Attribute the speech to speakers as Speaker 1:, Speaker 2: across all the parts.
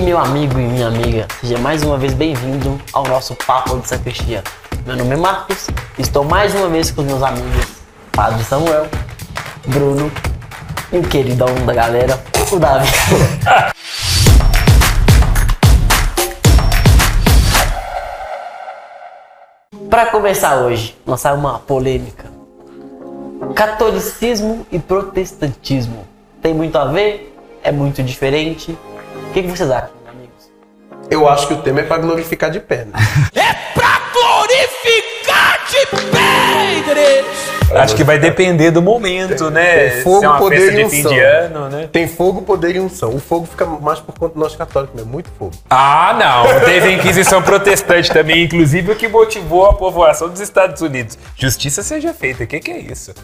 Speaker 1: meu amigo e minha amiga, seja mais uma vez bem-vindo ao nosso Papo de Sacristia. Meu nome é Marcos, estou mais uma vez com os meus amigos Padre Samuel, Bruno e o queridão da galera, o Davi. Para começar hoje, lançar uma polêmica. Catolicismo e protestantismo tem muito a ver? É muito diferente? O que, que vocês acham, amigos?
Speaker 2: Eu acho que o tema é para glorificar de pé. Né?
Speaker 3: é para glorificar!
Speaker 4: Acho que vai depender do momento, né?
Speaker 2: Tem fogo,
Speaker 4: é uma
Speaker 2: poder
Speaker 4: festa
Speaker 2: e
Speaker 4: de fim
Speaker 2: unção.
Speaker 4: de ano, né?
Speaker 2: Tem fogo, poder e unção. O fogo fica mais por conta do nosso católico, né? Muito fogo.
Speaker 4: Ah, não. Teve a Inquisição Protestante também, inclusive o que motivou a povoação dos Estados Unidos. Justiça seja feita. O que, que é isso?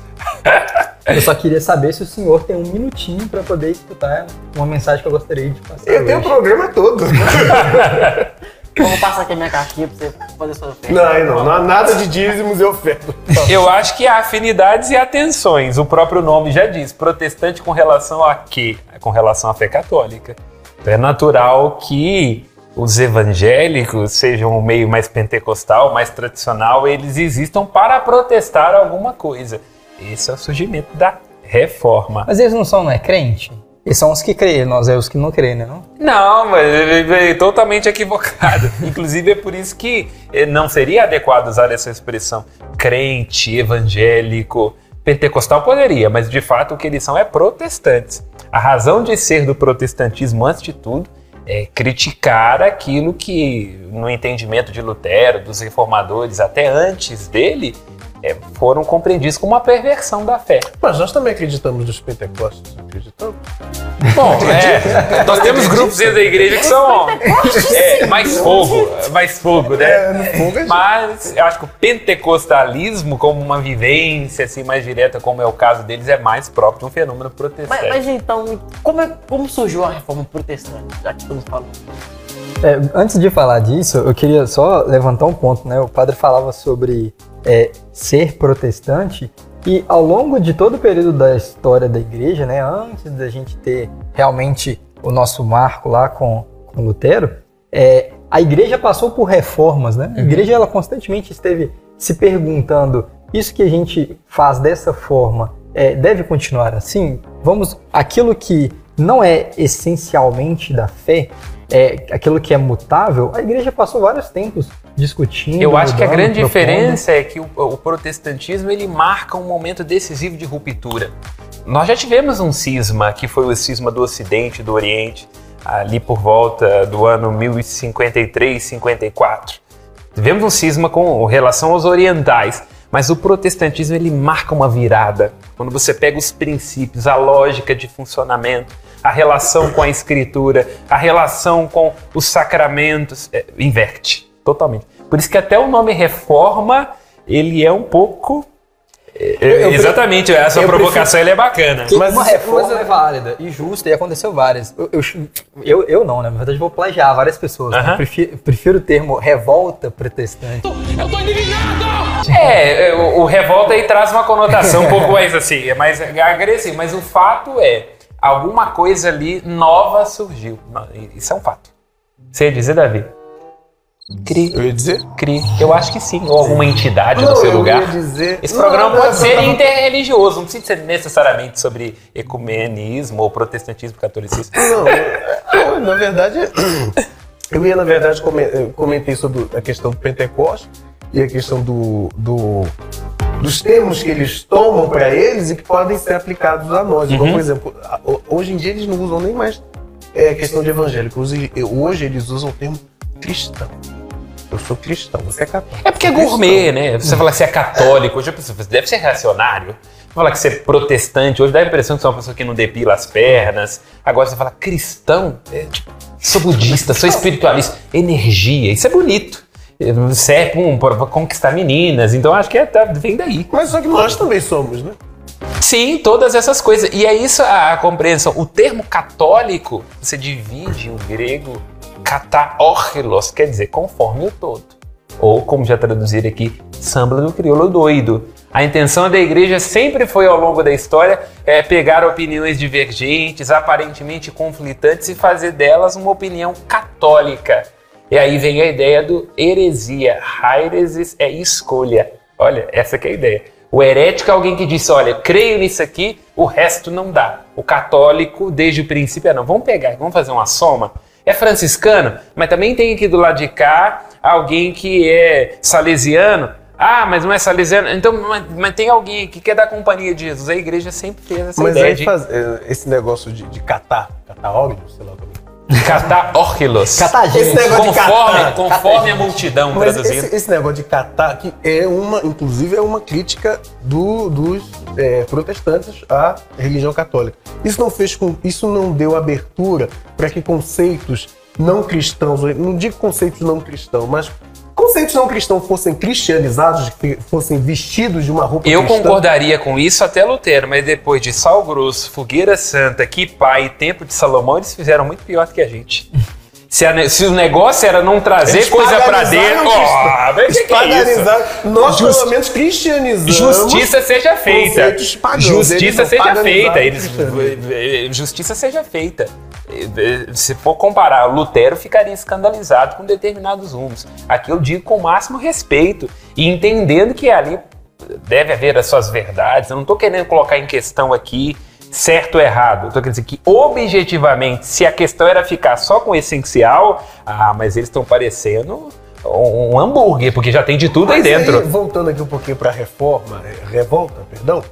Speaker 5: Eu só queria saber se o senhor tem um minutinho para poder escutar uma mensagem que eu gostaria de passar.
Speaker 2: Eu tenho o
Speaker 5: hoje.
Speaker 2: programa todo.
Speaker 1: Eu vou passar aqui a minha cartinha pra você fazer sua oferta.
Speaker 2: Não, não, não há nada de dízimos e ofertas.
Speaker 4: Eu acho que há afinidades e atenções. O próprio nome já diz. Protestante com relação a quê? Com relação à fé católica. Então é natural que os evangélicos sejam um meio mais pentecostal, mais tradicional, eles existam para protestar alguma coisa. Esse é o surgimento da reforma.
Speaker 5: Mas eles não são, não é crente? Eles são os que creem, nós é os que não creem, né? Não?
Speaker 4: Não, mas é é totalmente equivocado. Inclusive é por isso que eh, não seria adequado usar essa expressão crente, evangélico. Pentecostal poderia, mas de fato o que eles são é protestantes. A razão de ser do protestantismo, antes de tudo, é criticar aquilo que, no entendimento de Lutero, dos reformadores, até antes dele, eh, foram compreendidos como uma perversão da fé.
Speaker 2: Mas nós também acreditamos nos pentecostes. Acreditamos?
Speaker 4: Bom, é, nós temos grupos dentro da igreja que são é, mais fogo, mais fogo, né?
Speaker 2: É, é
Speaker 4: Mas eu acho que o pentecostalismo, como uma vivência assim mais direta, como é o caso deles, é mais próprio de um fenômeno protestante.
Speaker 1: Mas, mas então, como, é- como surgiu a reforma protestante? Já que estamos falando.
Speaker 5: É, antes de falar disso, eu queria só levantar um ponto, né? O padre falava sobre é, ser protestante e ao longo de todo o período da história da igreja, né? Antes da gente ter realmente o nosso marco lá com, com Lutero, é, a igreja passou por reformas, né? A igreja ela constantemente esteve se perguntando isso que a gente faz dessa forma é, deve continuar assim? Vamos aquilo que não é essencialmente da fé, é aquilo que é mutável. A igreja passou vários tempos discutindo.
Speaker 4: Eu acho que a
Speaker 5: mudando,
Speaker 4: grande
Speaker 5: propondo.
Speaker 4: diferença é que o, o protestantismo ele marca um momento decisivo de ruptura. Nós já tivemos um cisma, que foi o cisma do Ocidente e do Oriente, ali por volta do ano 1053, 54. Tivemos um cisma com relação aos orientais, mas o protestantismo ele marca uma virada. Quando você pega os princípios, a lógica de funcionamento, a relação com a escritura, a relação com os sacramentos, é, inverte totalmente. Por isso que até o nome reforma, ele é um pouco é,
Speaker 5: eu-
Speaker 4: exatamente, essa
Speaker 5: eu
Speaker 4: provocação ele é bacana.
Speaker 5: Que
Speaker 2: Mas
Speaker 5: uma reforma
Speaker 2: mas-
Speaker 5: é válida e justa e aconteceu várias. Eu, eu, eu, eu não, né? Na verdade, eu vou plagiar várias pessoas. né?
Speaker 4: Aham.
Speaker 5: Prefiro, prefiro o termo revolta protestante.
Speaker 3: Eu tô indignado!
Speaker 4: É, é, o, o revolta aí traz uma conotação um pouco mais assim, é mais agressivo, mas o fato é, alguma coisa ali nova surgiu. Não, Isso é um fato. Você ia dizer, Davi? Cri,
Speaker 2: Eu ia dizer?
Speaker 4: cri. Eu acho que sim. Ou alguma entidade no
Speaker 2: Não,
Speaker 4: seu
Speaker 2: eu
Speaker 4: lugar.
Speaker 2: ia dizer-
Speaker 4: Esse
Speaker 2: Não,
Speaker 4: programa
Speaker 2: não,
Speaker 4: pode
Speaker 2: eu
Speaker 4: ser interreligioso, não precisa ser necessariamente sobre ecumenismo ou protestantismo, catolicismo.
Speaker 2: Não, eu- na verdade, eu ia, na verdade, comentei sobre a questão do Pentecostes e a questão do, do- dos termos que eles tomam para eles e que podem ser aplicados a nós. Igual, por exemplo, hoje em dia eles não usam nem mais é, questão de evangélico. Hoje, eles usam o termo cristão. Eu sou cristão, você é católico.
Speaker 4: É porque é gourmet, né? Você fala que você é católico, hoje a pessoa deve ser reacionário. Falar que você é protestante, hoje dá a impressão que você é uma pessoa que não depila as pernas. Agora você fala cristão, é tipo, sou budista, sou espiritualista, energia, isso é bonito. Você é pra conquistar meninas, então acho que é, tá- vem daí.
Speaker 2: Mas só que nós também somos, né?
Speaker 4: Sim, todas essas coisas. E é isso a, a compreensão. O termo católico, você divide o grego kataórhilos, quer dizer conforme o todo. Ou, como já traduziram aqui, samba do crioulo doido. A intenção da igreja sempre foi, ao longo da história, é, pegar opiniões divergentes, aparentemente conflitantes, e fazer delas uma opinião católica. E aí vem a ideia do heresia. Heiresis é escolha. Olha, essa que é a ideia. O herético é alguém que disse, olha, creio nisso aqui, o resto não dá. O católico, desde o princípio, é não. Vamos pegar, vamos fazer uma soma. É franciscano, mas também tem aqui do lado de cá alguém que é salesiano. Ah, mas não é salesiano. Então, mas, mas tem alguém que quer dar companhia de Jesus. A igreja sempre fez essa
Speaker 2: Mas
Speaker 4: ideia
Speaker 2: aí
Speaker 4: de
Speaker 2: é, esse negócio de, de catar, catar óleo, sei lá como.
Speaker 4: Catar órquilos.
Speaker 5: Catar gente.
Speaker 2: Esse negócio de
Speaker 4: Conforme,
Speaker 2: catar,
Speaker 4: conforme a multidão,
Speaker 2: Mas
Speaker 4: traduzindo.
Speaker 2: esse, esse negócio de catar que é uma, inclusive é uma crítica do- dos é, protestantes à religião católica. Isso não fez com, isso não deu abertura para que conceitos não cristãos, não digo conceitos não cristãos, mas conceitos não cristãos fossem cristianizados, que fossem vestidos de uma roupa
Speaker 4: Eu
Speaker 2: cristã.
Speaker 4: concordaria com isso até Lutero, mas depois de Sal Grosso, Fogueira Santa, Kipá e Tempo de Salomão, eles fizeram muito pior do que a gente. Se, a- se o negócio era não trazer
Speaker 2: Eles
Speaker 4: coisa pra
Speaker 2: paganizaram
Speaker 4: dentro. mas que que é isso?
Speaker 2: Nós,
Speaker 4: Just-
Speaker 2: pelo menos, cristianizamos.
Speaker 4: Justiça seja feita.
Speaker 2: pagãos.
Speaker 4: Justiça seja feita. Eles, justiça seja feita. Se for comparar, Lutero ficaria escandalizado com determinados rumos. Aqui eu digo com o máximo respeito e entendendo que ali deve haver as suas verdades. Eu não estou querendo colocar em questão aqui certo ou errado. Eu estou querendo dizer que objetivamente, se a questão era ficar só com o essencial, ah, mas eles estão parecendo um, um hambúrguer, porque já tem de tudo aí
Speaker 2: Mas
Speaker 4: dentro.
Speaker 2: voltando aqui um pouquinho para reforma, é, revolta, perdão.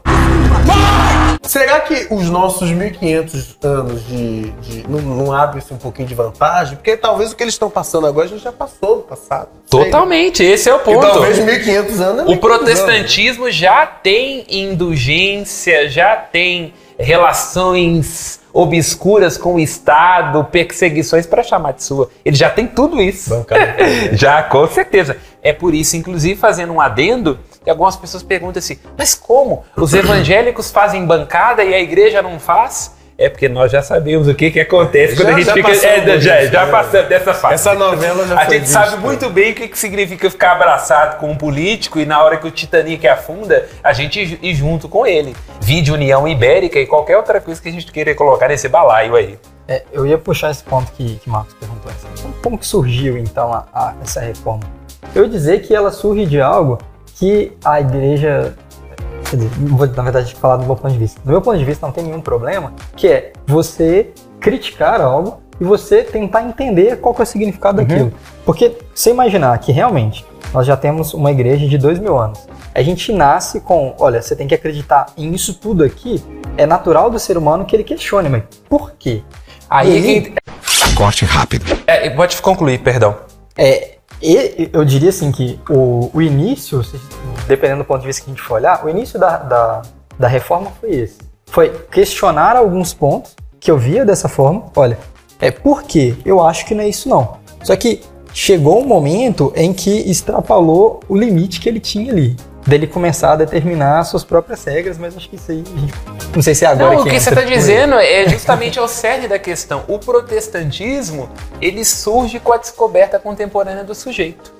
Speaker 2: Será que os nossos 1500 anos de, de- não, não abre-se um pouquinho de vantagem? Porque talvez o que eles estão passando agora a gente já passou no passado. Sei.
Speaker 4: Totalmente, esse é o
Speaker 2: E
Speaker 4: ponto.
Speaker 2: talvez 1500 anos é
Speaker 4: O
Speaker 2: 1500
Speaker 4: protestantismo já tem indulgência, já tem relações obscuras com o Estado, perseguições para chamar de sua. Ele já tem tudo isso.
Speaker 2: Bancada.
Speaker 4: já, com certeza. É por isso, inclusive, fazendo um adendo, que algumas pessoas perguntam assim: mas como? Os evangélicos fazem bancada e a igreja não faz? É porque nós já sabemos o que, que acontece quando
Speaker 2: Já-
Speaker 4: a gente
Speaker 2: já
Speaker 4: fica. É,
Speaker 2: por
Speaker 4: já, já
Speaker 2: né?
Speaker 4: passamos dessa fase.
Speaker 2: Essa novela já
Speaker 4: A gente
Speaker 2: vista.
Speaker 4: sabe muito bem o que, que significa ficar abraçado com um político e na hora que o Titanic afunda, a gente ir junto com ele. Vide União Ibérica e qualquer outra coisa que a gente queira colocar nesse balaio aí.
Speaker 5: É, eu ia puxar esse ponto que, que Marcos perguntou. assim, como- que surgiu, então, a- a- essa reforma? Eu ia dizer que ela surge de algo que a igreja... Quer dizer, não vou, na verdade, falar do meu ponto de vista. Do meu ponto de vista, não tem nenhum problema, que é você criticar algo e você tentar entender qual é o significado daquilo. Porque você imaginar que, realmente, nós já temos uma igreja de dois mil anos. A gente nasce com, olha, você tem que acreditar em isso tudo aqui. É natural do ser humano que ele questione, mas por quê?
Speaker 4: Aí,
Speaker 5: E aí?
Speaker 4: quem-
Speaker 6: Corte rápido.
Speaker 4: é, pode concluir, perdão.
Speaker 5: É, e- eu diria assim que o, o início, dependendo do ponto de vista que a gente for olhar, o início da, da, da reforma foi esse. Foi questionar alguns pontos que eu via dessa forma. Olha, é por quê? Eu acho que não é isso não. Só que chegou um momento em que extrapolou o limite que ele tinha ali. Dele começar a determinar suas próprias regras, mas acho que isso aí. Não sei se é agora
Speaker 4: Não, o
Speaker 5: que
Speaker 4: que você está dizendo é justamente ao cerne da questão. O protestantismo, ele surge com a descoberta contemporânea do sujeito.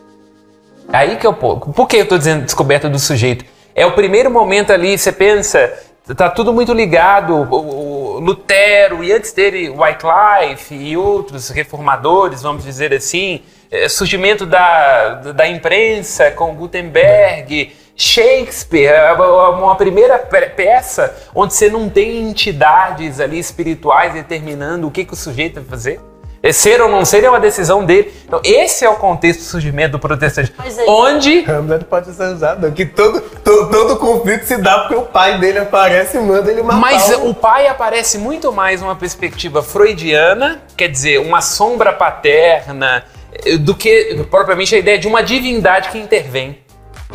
Speaker 4: Aí que eu pô. Por que eu estou dizendo descoberta do sujeito? É o primeiro momento ali, você pensa, tá tudo muito ligado. O, o Lutero e antes dele Wycliffe e outros reformadores, vamos dizer assim, é, surgimento da, da imprensa com Gutenberg, Shakespeare, é uma primeira pe- peça onde você não tem entidades ali espirituais determinando o que, que o sujeito vai fazer. É Ser ou não ser é uma decisão dele. Então, esse é o contexto do surgimento do protestantismo.
Speaker 1: Mas aí-
Speaker 4: Onde
Speaker 2: Hamlet pode ser usado. Que todo, todo, todo conflito se dá porque o pai dele aparece e manda ele matar.
Speaker 4: Mas
Speaker 2: o-
Speaker 4: o pai aparece muito mais numa perspectiva freudiana, quer dizer, uma sombra paterna, do que propriamente a ideia de uma divindade que intervém.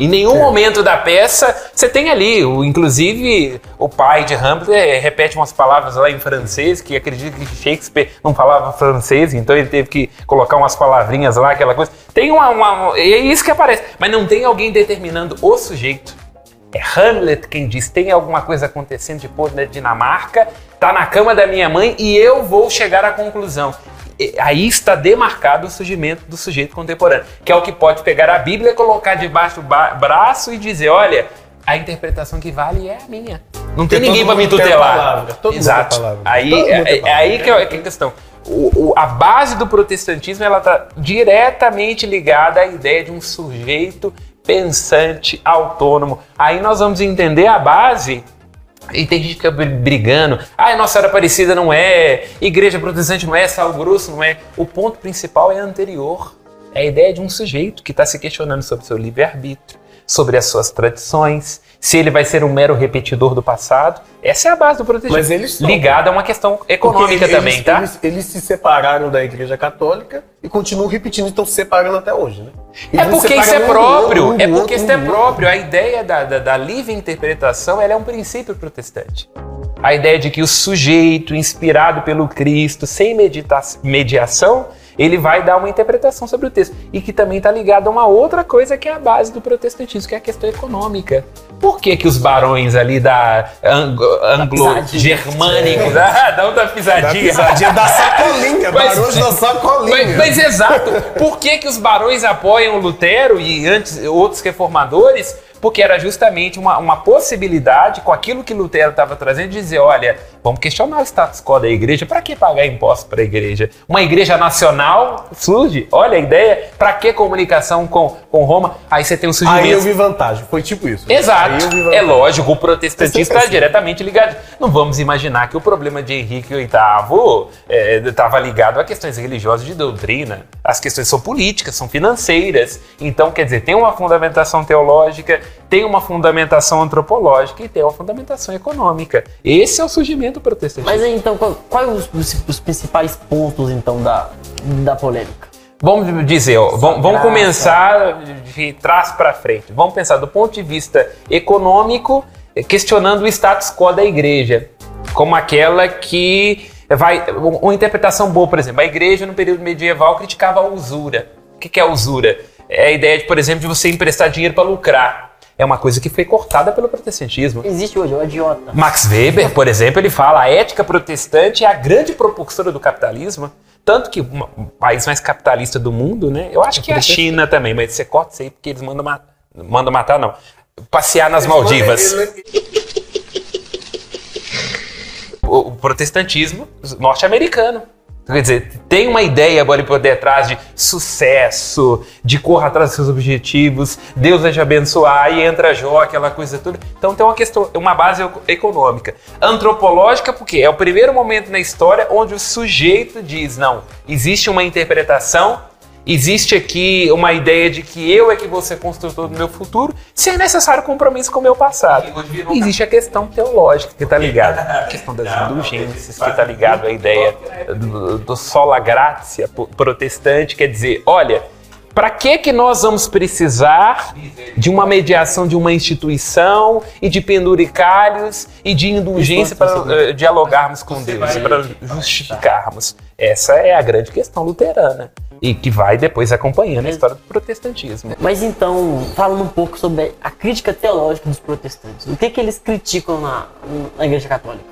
Speaker 4: Em nenhum
Speaker 2: É.
Speaker 4: momento da peça você tem ali, o, inclusive o pai de Hamlet eh, repete umas palavras lá em francês, que acredito que Shakespeare não falava francês, então ele teve que colocar umas palavrinhas lá, aquela coisa. Tem uma, uma- É isso que aparece, mas não tem alguém determinando o sujeito. É Hamlet quem diz: tem alguma coisa acontecendo depois na Dinamarca, tá na cama da minha mãe e eu vou chegar à conclusão. Aí está demarcado o surgimento do sujeito contemporâneo, que é o que pode pegar a Bíblia, colocar debaixo do braço e dizer: olha, a interpretação que vale é a minha. Não tem ninguém para me
Speaker 2: mundo tem
Speaker 4: tutelar.
Speaker 2: palavra, todo mundo
Speaker 4: Exato.
Speaker 2: tem a palavra.
Speaker 4: Aí,
Speaker 2: Todo mundo
Speaker 4: é,
Speaker 2: tem a
Speaker 4: é
Speaker 2: palavra.
Speaker 4: aí que é, que é a questão. O- o- a base do protestantismo ela está diretamente ligada à ideia de um sujeito pensante, autônomo. Aí nós vamos entender a base e tem gente que fica br- brigando. Ah, Nossa Senhora Aparecida não é, Igreja Protestante não é, Sal Grosso não é. O ponto principal é anterior. É a ideia de um sujeito que está se questionando sobre seu livre-arbítrio, sobre as suas tradições, se ele vai ser um mero repetidor do passado. Essa é a base do protestantismo.
Speaker 2: Eles.
Speaker 4: Ligada a uma questão econômica
Speaker 2: eles-
Speaker 4: também, tá?
Speaker 2: Eles, eles se separaram da Igreja Católica e continuam repetindo, estão se separando até hoje, né?
Speaker 4: É
Speaker 2: Eles
Speaker 4: porque isso é próprio, é porque isso é próprio. A ideia da, da, da livre interpretação ela é um princípio protestante. A ideia de que o sujeito, inspirado pelo Cristo, sem medita- mediação, ele vai dar uma interpretação sobre o texto. E que também está ligado a uma outra coisa que é a base do protestantismo, que é a questão econômica. Por que, que os barões ali da anglo-germânicos, ah, outra
Speaker 2: Da
Speaker 4: pisadinha,
Speaker 2: pisadinha da sacolinha,
Speaker 4: Mas-
Speaker 2: barões da sacolinha.
Speaker 4: mas, mas exato. Por que, que os barões apoiam Lutero e antes outros reformadores? Porque era justamente uma, uma possibilidade, com aquilo que Lutero estava trazendo, de dizer: olha, vamos questionar o status quo da igreja. Para que pagar impostos para a igreja? Uma igreja nacional surge. Olha a ideia. Para que comunicação com, com Roma? Aí você tem um surgimento.
Speaker 2: Aí eu vi vantagem, foi tipo isso.
Speaker 4: Exato. É lógico, o protestantismo
Speaker 2: É
Speaker 4: está
Speaker 2: sempre assim.
Speaker 4: diretamente ligado. Não vamos imaginar que o problema de Henrique VIII estava ligado a questões religiosas de doutrina. As questões são políticas, são financeiras. Então, quer dizer, tem uma fundamentação teológica, tem uma fundamentação antropológica e tem uma fundamentação econômica. Esse é o surgimento do protestantismo.
Speaker 1: Mas então, quais os, os- os principais pontos, então, da, da polêmica?
Speaker 4: Vamos dizer, ó, vamos, vamos começar de trás para frente. Vamos pensar do ponto de vista econômico, eh, questionando o status quo da igreja, como aquela que vai. Uma interpretação boa, por exemplo, a igreja no período medieval criticava a usura. O que que é a usura? É a ideia, de, por exemplo, de você emprestar dinheiro para lucrar. É uma coisa que foi cortada pelo protestantismo.
Speaker 1: Existe hoje, é o idiota.
Speaker 4: Max Weber, por exemplo, ele fala a ética protestante é a grande propulsora do capitalismo. Tanto que o país mais capitalista do mundo, né? Eu acho que é a China também, mas você corta isso aí porque eles mandam, ma mandam matar, não. Passear nas Maldivas. O protestantismo norte-americano. Quer dizer, tem uma ideia ali por detrás de sucesso, de corra atrás dos seus objetivos, Deus vai te abençoar, e entra Jó, aquela coisa toda. Então tem uma questão, uma base eco- econômica. Antropológica, porque é o primeiro momento na história onde o sujeito diz: não, existe uma interpretação, existe aqui uma ideia de que eu é que vou ser construtor do meu futuro, se é necessário compromisso com o meu passado. Existe a questão teológica que está ligada, a questão das indulgências, que está ligado à ideia do, do sola gratia protestante, quer dizer, olha, para que que nós vamos precisar de uma mediação de uma instituição e de penduricalhos e de indulgência para eh, dialogarmos com Deus, para justificarmos? Essa é a grande questão luterana e que vai depois acompanhando a história do protestantismo.
Speaker 1: Mas então, falando um pouco sobre a crítica teológica dos protestantes. O que, que eles criticam na, na Igreja Católica?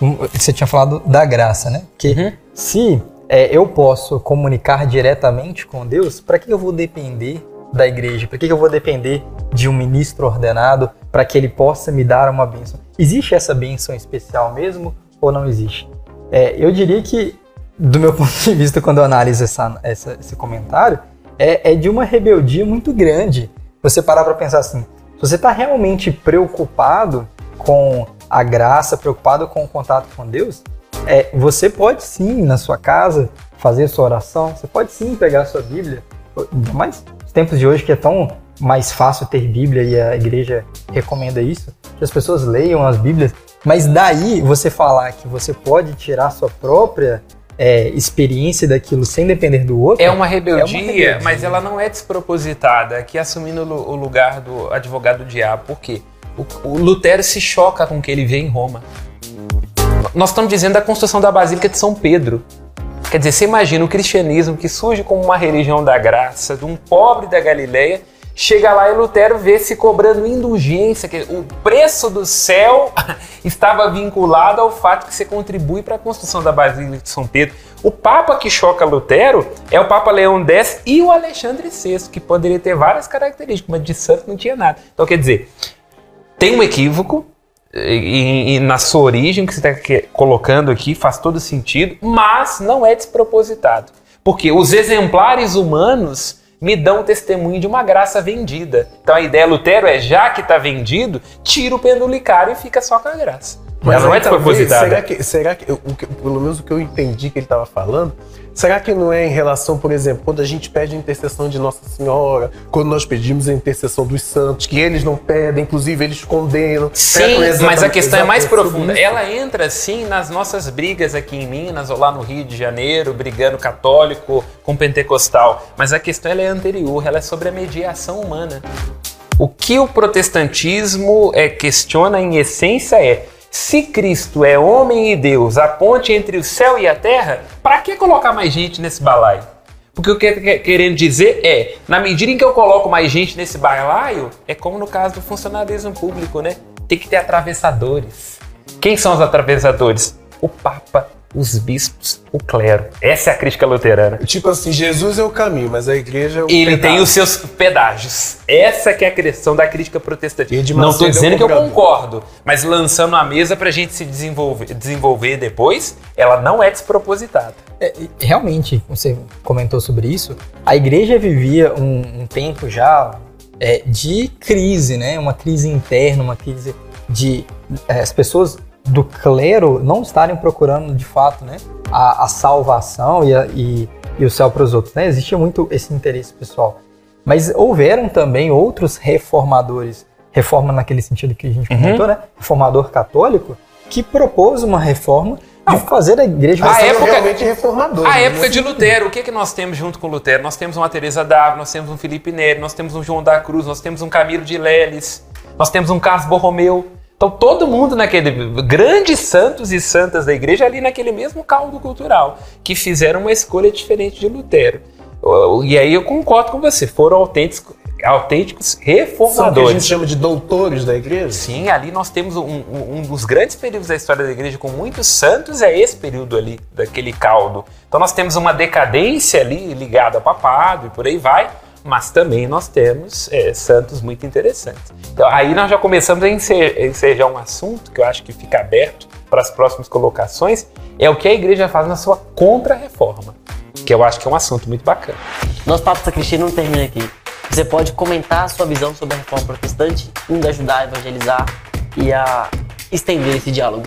Speaker 5: Um, Você tinha falado da graça, né? Que se é, eu posso comunicar diretamente com Deus, para que eu vou depender da igreja? Para que eu vou depender de um ministro ordenado para que ele possa me dar uma bênção? Existe essa bênção especial mesmo ou não existe? É, eu diria que, do meu ponto de vista, quando eu analiso essa, essa- esse comentário, é, é de uma rebeldia muito grande. Você parar para pensar assim: se você está realmente preocupado com a graça, preocupado com o contato com Deus, é, você pode sim, na sua casa, fazer sua oração, você pode sim pegar a sua Bíblia, mais nos tempos de hoje que é tão mais fácil ter Bíblia e a igreja recomenda isso, que as pessoas leiam as Bíblias, mas daí você falar que você pode tirar sua própria é, experiência daquilo sem depender do outro.
Speaker 4: É uma rebeldia,
Speaker 5: rebeldia.
Speaker 4: mas ela não é despropositada, aqui assumindo o lu- o lugar do advogado do diabo. Por quê? O, o Lutero se choca com o que ele vê em Roma. Nós estamos dizendo da construção da Basílica de São Pedro. Quer dizer, você imagina o cristianismo que surge como uma religião da graça, de um pobre da Galileia, chega lá e Lutero vê se cobrando indulgência, que o preço do céu estava vinculado ao fato que você contribui para a construção da Basílica de São Pedro. O Papa que choca Lutero é o Papa Leão X e o Alexandre VI, que poderia ter várias características, mas de santo não tinha nada. Então, quer dizer, tem um equívoco e, e na sua origem, que você está colocando aqui, faz todo sentido, mas não é despropositado. Porque os exemplares humanos me dão testemunho de uma graça vendida. Então a ideia Lutero é, já que está vendido, tira o pendulicário e fica só com a graça.
Speaker 2: Mas
Speaker 4: Ela não é despropositada.
Speaker 2: será que, será que o que- pelo menos o que eu entendi que ele estava falando, será que não é em relação, por exemplo, quando a gente pede a intercessão de Nossa Senhora, quando nós pedimos a intercessão dos santos, que eles não pedem, inclusive eles condenam.
Speaker 4: Sim,
Speaker 2: é
Speaker 4: mas a questão é mais profunda. Ela entra sim nas nossas brigas aqui em Minas ou lá no Rio de Janeiro, brigando católico com pentecostal. Mas a questão é anterior, ela é sobre a mediação humana. O que o protestantismo é, questiona em essência é: se Cristo é homem e Deus, a ponte entre o céu e a terra, para que colocar mais gente nesse balaio? Porque o que eu querendo dizer é, na medida em que eu coloco mais gente nesse balaio, é como no caso do funcionalismo público, né? Tem que ter atravessadores. Quem são os atravessadores? O Papa, os bispos, o clero. Essa é a crítica luterana.
Speaker 2: Tipo assim, Jesus é o caminho, mas a igreja é o
Speaker 4: Ele tem
Speaker 2: pedaço.
Speaker 4: os seus pedágios. Essa que é a questão da crítica protestante.
Speaker 2: E de
Speaker 4: Não estou
Speaker 2: é
Speaker 4: dizendo que eu concordo, mas lançando a mesa para a gente se desenvolver, desenvolver depois, ela não é despropositada.
Speaker 5: É, realmente, você comentou sobre isso, a igreja vivia um, um tempo já é, de crise, né? Uma crise interna, uma crise de é, as pessoas do clero não estarem procurando de fato, né? A, a salvação e, a- e- e o céu para os outros, né? Existia muito esse interesse pessoal. Mas houveram também outros reformadores, reforma naquele sentido que a gente
Speaker 4: Uhum.
Speaker 5: comentou, né? Reformador católico, que propôs uma reforma de fazer a igreja
Speaker 4: A época-
Speaker 2: realmente reformadores.
Speaker 4: A
Speaker 2: né?
Speaker 4: época de Lutero, o que, que nós temos junto com Lutero? Nós temos uma Teresa d'Ávila, nós temos um Felipe Neri, nós temos um João da Cruz, nós temos um Camilo de Leles, nós temos um Carlos Borromeu. Então todo mundo naquele grandes santos e santas da igreja ali naquele mesmo caldo cultural que fizeram uma escolha diferente de Lutero. E aí eu concordo com você, foram autênticos, autênticos
Speaker 2: São o que a gente
Speaker 4: reformadores.
Speaker 2: chama de doutores da igreja?
Speaker 4: Sim, ali nós temos um, um- um dos grandes períodos da história da igreja com muitos santos, é esse período ali, daquele caldo. Então nós temos uma decadência ali ligada ao papado e por aí vai, mas também nós temos é, santos muito interessantes. Então aí nós já começamos a ense- ensejar um assunto que eu acho que fica aberto para as próximas colocações, é o que a igreja faz na sua contra-reforma, que eu acho que é um assunto muito bacana.
Speaker 1: Nosso Papo Sacristia não termina aqui. Você pode comentar a sua visão sobre a reforma protestante, indo ajudar a evangelizar e a estender esse diálogo.